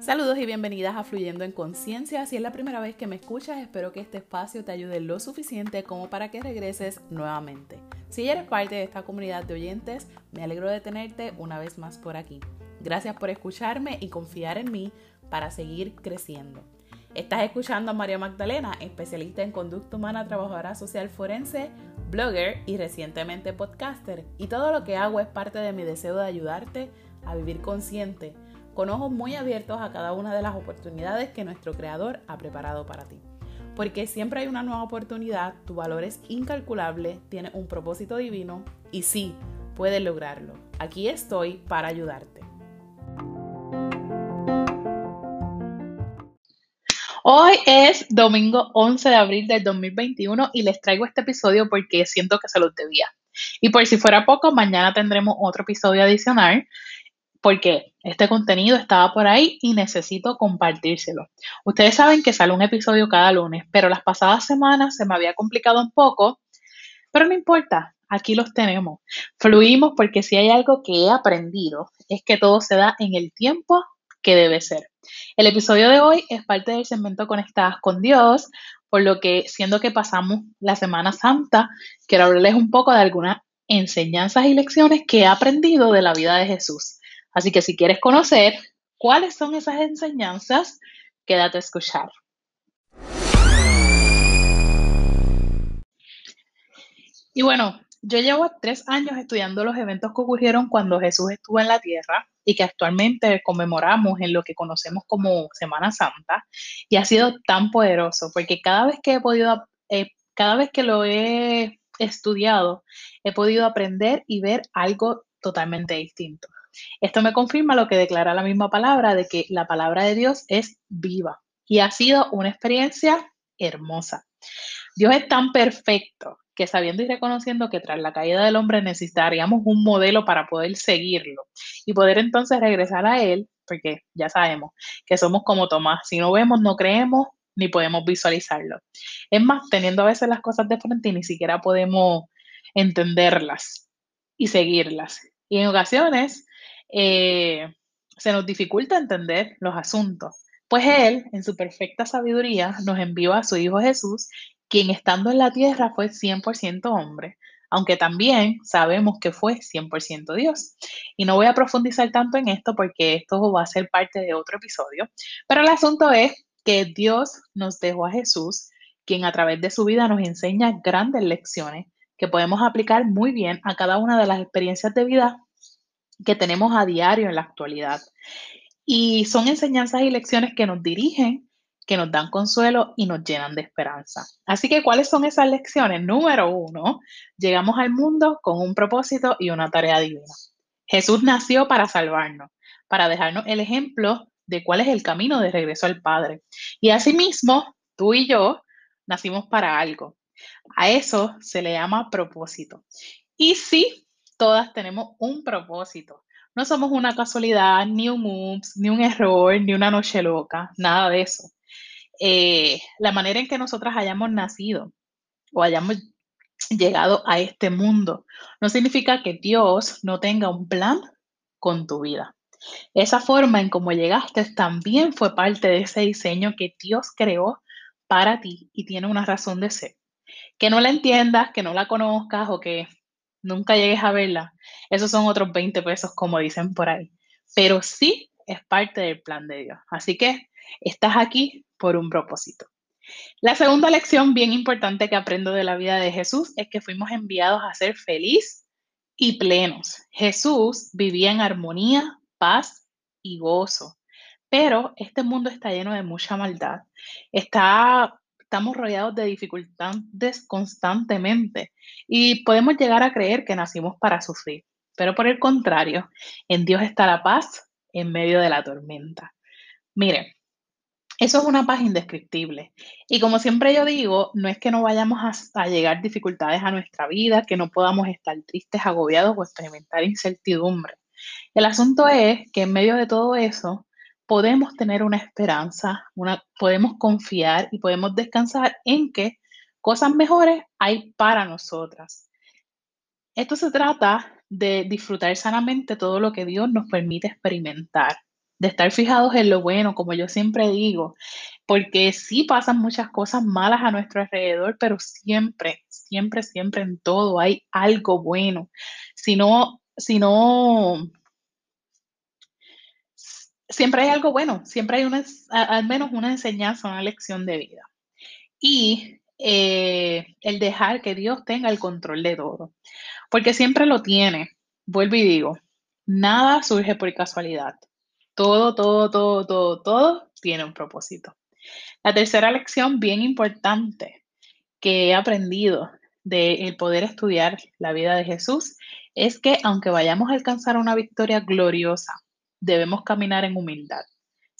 Saludos y bienvenidas a Fluyendo en Conciencia. Si es la primera vez que me escuchas, espero que este espacio te ayude lo suficiente como para que regreses nuevamente. Si eres parte de esta comunidad de oyentes, me alegro de tenerte una vez más por aquí. Gracias por escucharme y confiar en mí para seguir creciendo. Estás escuchando a María Magdalena, especialista en conducta humana, trabajadora social forense, blogger y recientemente podcaster. Y todo lo que hago es parte de mi deseo de ayudarte a vivir consciente con ojos muy abiertos a cada una de las oportunidades que nuestro Creador ha preparado para ti. Porque siempre hay una nueva oportunidad, tu valor es incalculable, tienes un propósito divino y sí, puedes lograrlo. Aquí estoy para ayudarte. Hoy es domingo 11 de abril del 2021 y les traigo este episodio porque siento que se los debía. Y por si fuera poco, mañana tendremos otro episodio adicional porque este contenido estaba por ahí y necesito compartírselo. Ustedes saben que sale un episodio cada lunes, pero las pasadas semanas se me había complicado un poco, pero no importa, aquí los tenemos. Fluimos porque si hay algo que he aprendido es que todo se da en el tiempo que debe ser. El episodio de hoy es parte del segmento Conectadas con Dios, por lo que siendo que pasamos la Semana Santa, quiero hablarles un poco de algunas enseñanzas y lecciones que he aprendido de la vida de Jesús. Así que si quieres conocer cuáles son esas enseñanzas, quédate a escuchar. Y bueno, yo llevo tres años estudiando los eventos que ocurrieron cuando Jesús estuvo en la tierra y que actualmente conmemoramos en lo que conocemos como Semana Santa. Y ha sido tan poderoso porque cada vez que he podido, eh, cada vez que lo he estudiado, he podido aprender y ver algo totalmente distinto. Esto me confirma lo que declara la misma palabra de que la palabra de Dios es viva y ha sido una experiencia hermosa. Dios es tan perfecto que sabiendo y reconociendo que tras la caída del hombre necesitaríamos un modelo para poder seguirlo y poder entonces regresar a Él, porque ya sabemos que somos como Tomás, si no vemos, no creemos ni podemos visualizarlo. Es más, teniendo a veces las cosas de frente ni siquiera podemos entenderlas y seguirlas. Y en ocasiones eh, se nos dificulta entender los asuntos. Pues Él, en su perfecta sabiduría, nos envió a su Hijo Jesús, quien estando en la tierra fue 100% hombre, aunque también sabemos que fue 100% Dios. Y no voy a profundizar tanto en esto porque esto va a ser parte de otro episodio, pero el asunto es que Dios nos dejó a Jesús, quien a través de su vida nos enseña grandes lecciones que podemos aplicar muy bien a cada una de las experiencias de vida que tenemos a diario en la actualidad. Y son enseñanzas y lecciones que nos dirigen, que nos dan consuelo y nos llenan de esperanza. Así que, ¿cuáles son esas lecciones? Número uno, llegamos al mundo con un propósito y una tarea divina. Jesús nació para salvarnos, para dejarnos el ejemplo de cuál es el camino de regreso al Padre. Y asimismo, tú y yo nacimos para algo. A eso se le llama propósito. Y sí, todas tenemos un propósito. No somos una casualidad, ni un moops, ni un error, ni una noche loca, nada de eso. Eh, la manera en que nosotras hayamos nacido o hayamos llegado a este mundo no significa que Dios no tenga un plan con tu vida. Esa forma en cómo llegaste también fue parte de ese diseño que Dios creó para ti y tiene una razón de ser. Que no la entiendas, que no la conozcas o que nunca llegues a verla, esos son otros 20 pesos, como dicen por ahí. Pero sí es parte del plan de Dios. Así que estás aquí por un propósito. La segunda lección bien importante que aprendo de la vida de Jesús es que fuimos enviados a ser feliz y plenos. Jesús vivía en armonía, paz y gozo. Pero este mundo está lleno de mucha maldad. Está estamos rodeados de dificultades constantemente y podemos llegar a creer que nacimos para sufrir. Pero por el contrario, en Dios está la paz en medio de la tormenta. Miren, eso es una paz indescriptible. Y como siempre yo digo, no es que no vayamos a, a, llegar dificultades a nuestra vida, que no podamos estar tristes, agobiados o experimentar incertidumbre. El asunto es que en medio de todo eso, podemos tener una esperanza, una, podemos confiar y podemos descansar en que cosas mejores hay para nosotras. Esto se trata de disfrutar sanamente todo lo que Dios nos permite experimentar, de estar fijados en lo bueno, como yo siempre digo, porque sí pasan muchas cosas malas a nuestro alrededor, pero siempre, siempre, siempre en todo hay algo bueno. Si no, si no, siempre hay algo bueno, siempre hay una, al menos una enseñanza, una lección de vida. Y eh, el dejar que Dios tenga el control de todo, porque siempre lo tiene. Vuelvo y digo, nada surge por casualidad. Todo, todo, todo, todo, todo tiene un propósito. La tercera lección bien importante que he aprendido del poder estudiar la vida de Jesús es que aunque vayamos a alcanzar una victoria gloriosa, debemos caminar en humildad,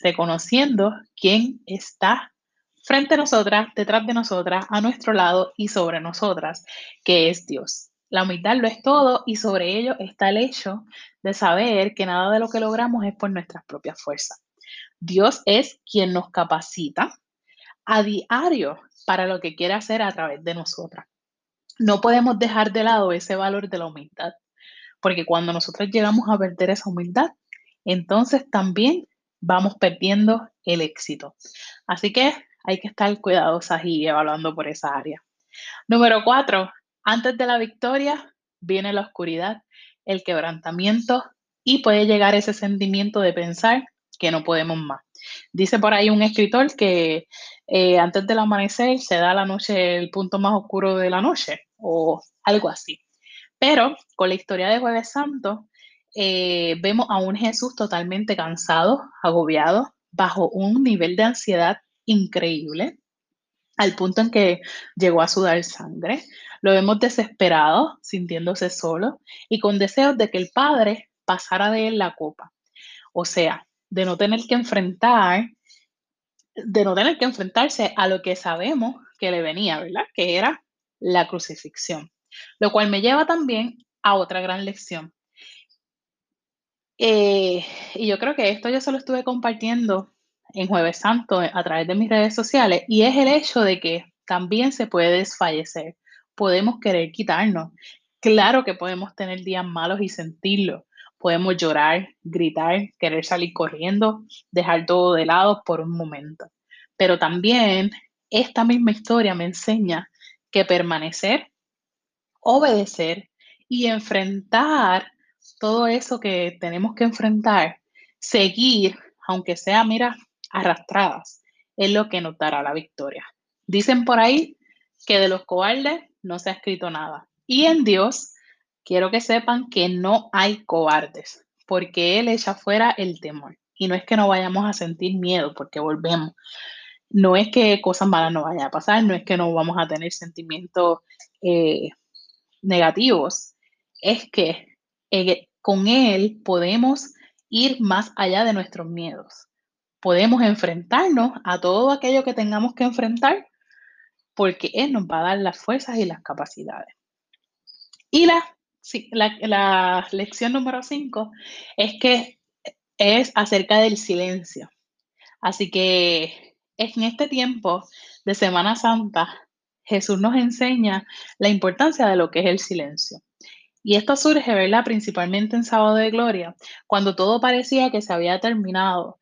reconociendo quién está frente a nosotras, detrás de nosotras, a nuestro lado y sobre nosotras, que es Dios. La humildad lo es todo y sobre ello está el hecho de saber que nada de lo que logramos es por nuestras propias fuerzas. Dios es quien nos capacita a diario para lo que quiere hacer a través de nosotras. No podemos dejar de lado ese valor de la humildad, porque cuando nosotros llegamos a perder esa humildad, entonces también vamos perdiendo el éxito. Así que hay que estar cuidadosas y evaluando por esa área. Número cuatro, antes de la victoria viene la oscuridad, el quebrantamiento y puede llegar ese sentimiento de pensar que no podemos más. Dice por ahí un escritor que eh, antes del amanecer se da la noche el punto más oscuro de la noche o algo así. Pero con la historia de Jueves Santo eh, vemos a un Jesús totalmente cansado, agobiado, bajo un nivel de ansiedad increíble, al punto en que llegó a sudar sangre. Lo vemos desesperado, sintiéndose solo y con deseos de que el Padre pasara de él la copa. O sea, de no tener que enfrentar, de no tener que enfrentarse a lo que sabemos que le venía, ¿verdad? Que era la crucifixión. Lo cual me lleva también a otra gran lección. Eh, y yo creo que esto yo se lo estuve compartiendo en Jueves Santo a través de mis redes sociales, y es el hecho de que también se puede desfallecer. Podemos querer quitarnos. Claro que podemos tener días malos y sentirlo. Podemos llorar, gritar, querer salir corriendo, dejar todo de lado por un momento. Pero también esta misma historia me enseña que permanecer, obedecer y enfrentar todo eso que tenemos que enfrentar, seguir, aunque sea, mira, arrastradas, es lo que nos dará la victoria. Dicen por ahí que de los cobardes no se ha escrito nada. Y en Dios quiero que sepan que no hay cobardes, porque Él echa fuera el temor. Y no es que no vayamos a sentir miedo, porque volvemos. No es que cosas malas no vayan a pasar, no es que no vamos a tener sentimientos eh, negativos. Es que eh, con Él podemos ir más allá de nuestros miedos podemos enfrentarnos a todo aquello que tengamos que enfrentar porque Él nos va a dar las fuerzas y las capacidades. Y la, lección número 5 es que es acerca del silencio. Así que en este tiempo de Semana Santa, Jesús nos enseña la importancia de lo que es el silencio. Y esto surge, ¿verdad? Principalmente en Sábado de Gloria, cuando todo parecía que se había terminado,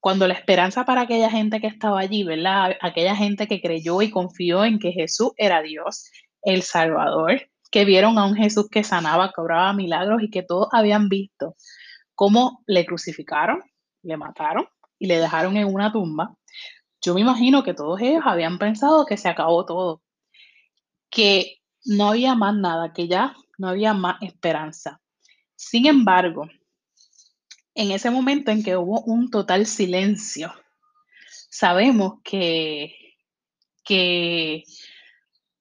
cuando la esperanza para aquella gente que estaba allí, ¿verdad? Aquella gente que creyó y confió en que Jesús era Dios, el Salvador, que vieron a un Jesús que sanaba, cobraba milagros y que todos habían visto cómo le crucificaron, le mataron y le dejaron en una tumba. Yo me imagino que todos ellos habían pensado que se acabó todo, que no había más nada, que ya no había más esperanza. Sin embargo, en ese momento en que hubo un total silencio, sabemos que, que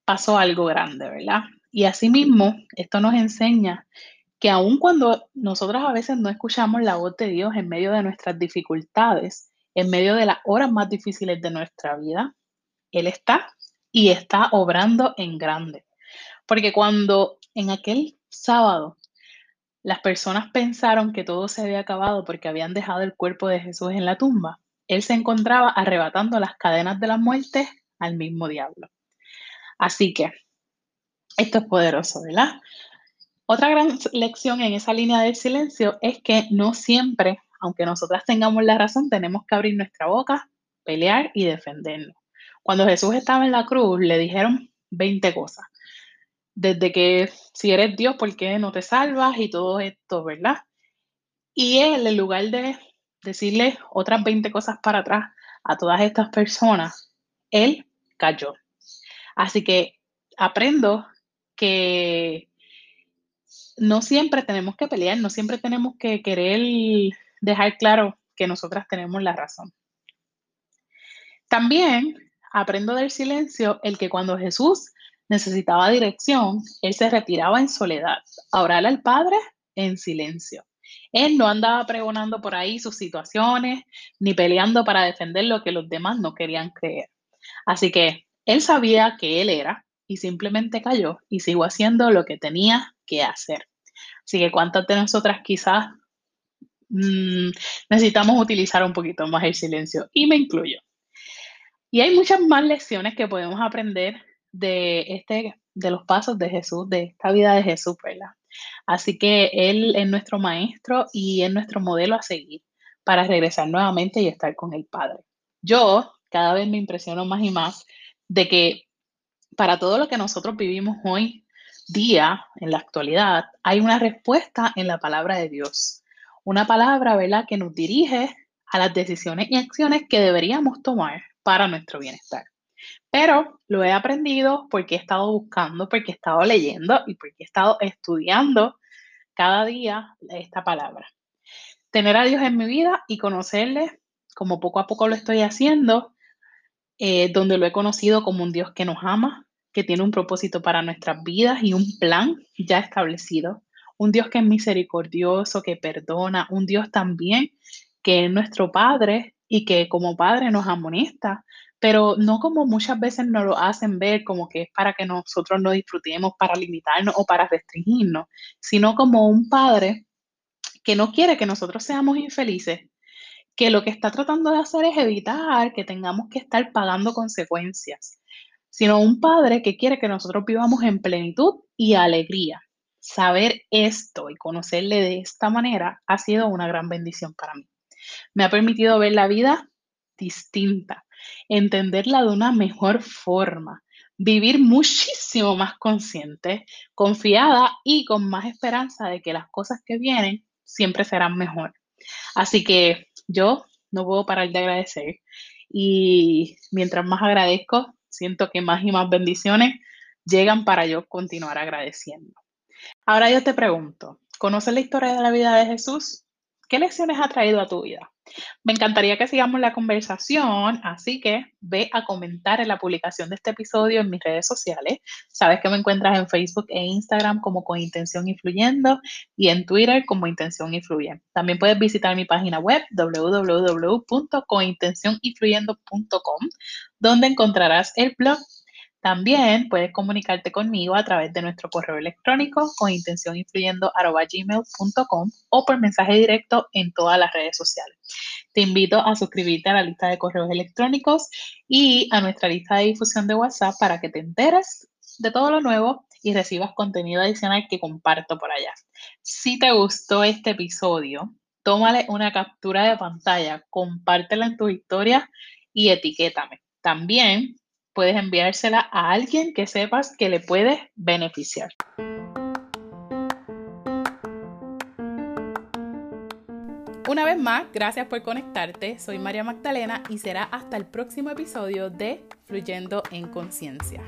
pasó algo grande, ¿verdad? Y asimismo, esto nos enseña que aun cuando nosotros a veces no escuchamos la voz de Dios en medio de nuestras dificultades, en medio de las horas más difíciles de nuestra vida, Él está y está obrando en grande. Porque cuando en aquel sábado las personas pensaron que todo se había acabado porque habían dejado el cuerpo de Jesús en la tumba. Él se encontraba arrebatando las cadenas de la muerte al mismo diablo. Así que, esto es poderoso, ¿verdad? Otra gran lección en esa línea del silencio es que no siempre, aunque nosotras tengamos la razón, tenemos que abrir nuestra boca, pelear y defendernos. Cuando Jesús estaba en la cruz, le dijeron 20 cosas. Desde que si eres Dios, ¿por qué no te salvas? Y todo esto, ¿verdad? Y él, en lugar de decirle otras 20 cosas para atrás a todas estas personas, él cayó. Así que aprendo que no siempre tenemos que pelear, no siempre tenemos que querer dejar claro que nosotras tenemos la razón. También aprendo del silencio el que cuando Jesús necesitaba dirección, él se retiraba en soledad a orar al Padre en silencio. Él no andaba pregonando por ahí sus situaciones ni peleando para defender lo que los demás no querían creer. Así que él sabía que él era y simplemente cayó y siguió haciendo lo que tenía que hacer. Así que cuántas de nosotras quizás mm, necesitamos utilizar un poquito más el silencio y me incluyo. Y hay muchas más lecciones que podemos aprender de, este, de los pasos de Jesús, de esta vida de Jesús, ¿verdad? Así que Él es nuestro maestro y es nuestro modelo a seguir para regresar nuevamente y estar con el Padre. Yo cada vez me impresiono más y más de que para todo lo que nosotros vivimos hoy día, en la actualidad, hay una respuesta en la palabra de Dios. Una palabra, ¿verdad?, que nos dirige a las decisiones y acciones que deberíamos tomar para nuestro bienestar. Pero lo he aprendido porque he estado buscando, porque he estado leyendo y porque he estado estudiando cada día esta palabra. Tener a Dios en mi vida y conocerle, como poco a poco lo estoy haciendo, eh, donde lo he conocido como un Dios que nos ama, que tiene un propósito para nuestras vidas y un plan ya establecido. Un Dios que es misericordioso, que perdona, un Dios también que es nuestro Padre y que como Padre nos amonesta, pero no como muchas veces nos lo hacen ver como que es para que nosotros no disfrutemos, para limitarnos o para restringirnos, sino como un Padre que no quiere que nosotros seamos infelices, que lo que está tratando de hacer es evitar que tengamos que estar pagando consecuencias, sino un Padre que quiere que nosotros vivamos en plenitud y alegría. Saber esto y conocerle de esta manera ha sido una gran bendición para mí. Me ha permitido ver la vida distinta, entenderla de una mejor forma, vivir muchísimo más consciente, confiada y con más esperanza de que las cosas que vienen siempre serán mejor. Así que yo no puedo parar de agradecer y mientras más agradezco, siento que más y más bendiciones llegan para yo continuar agradeciendo. Ahora yo te pregunto, ¿conoces la historia de la vida de Jesús? ¿Qué lecciones ha traído a tu vida? Me encantaría que sigamos la conversación, así que ve a comentar en la publicación de este episodio en mis redes sociales. Sabes que me encuentras en Facebook e Instagram como Con Intención Influyendo y en Twitter como Intención Influye. También puedes visitar mi página web www.cointencioninfluyendo.com, donde encontrarás el blog también puedes comunicarte conmigo a través de nuestro correo electrónico con intención o por mensaje directo en todas las redes sociales. Te invito a suscribirte a la lista de correos electrónicos y a nuestra lista de difusión de WhatsApp para que te enteres de todo lo nuevo y recibas contenido adicional que comparto por allá. Si te gustó este episodio, tómale una captura de pantalla, compártela en tu historia y etiquétame. También puedes enviársela a alguien que sepas que le puede beneficiar. Una vez más, gracias por conectarte. Soy María Magdalena y será hasta el próximo episodio de Fluyendo en Conciencia.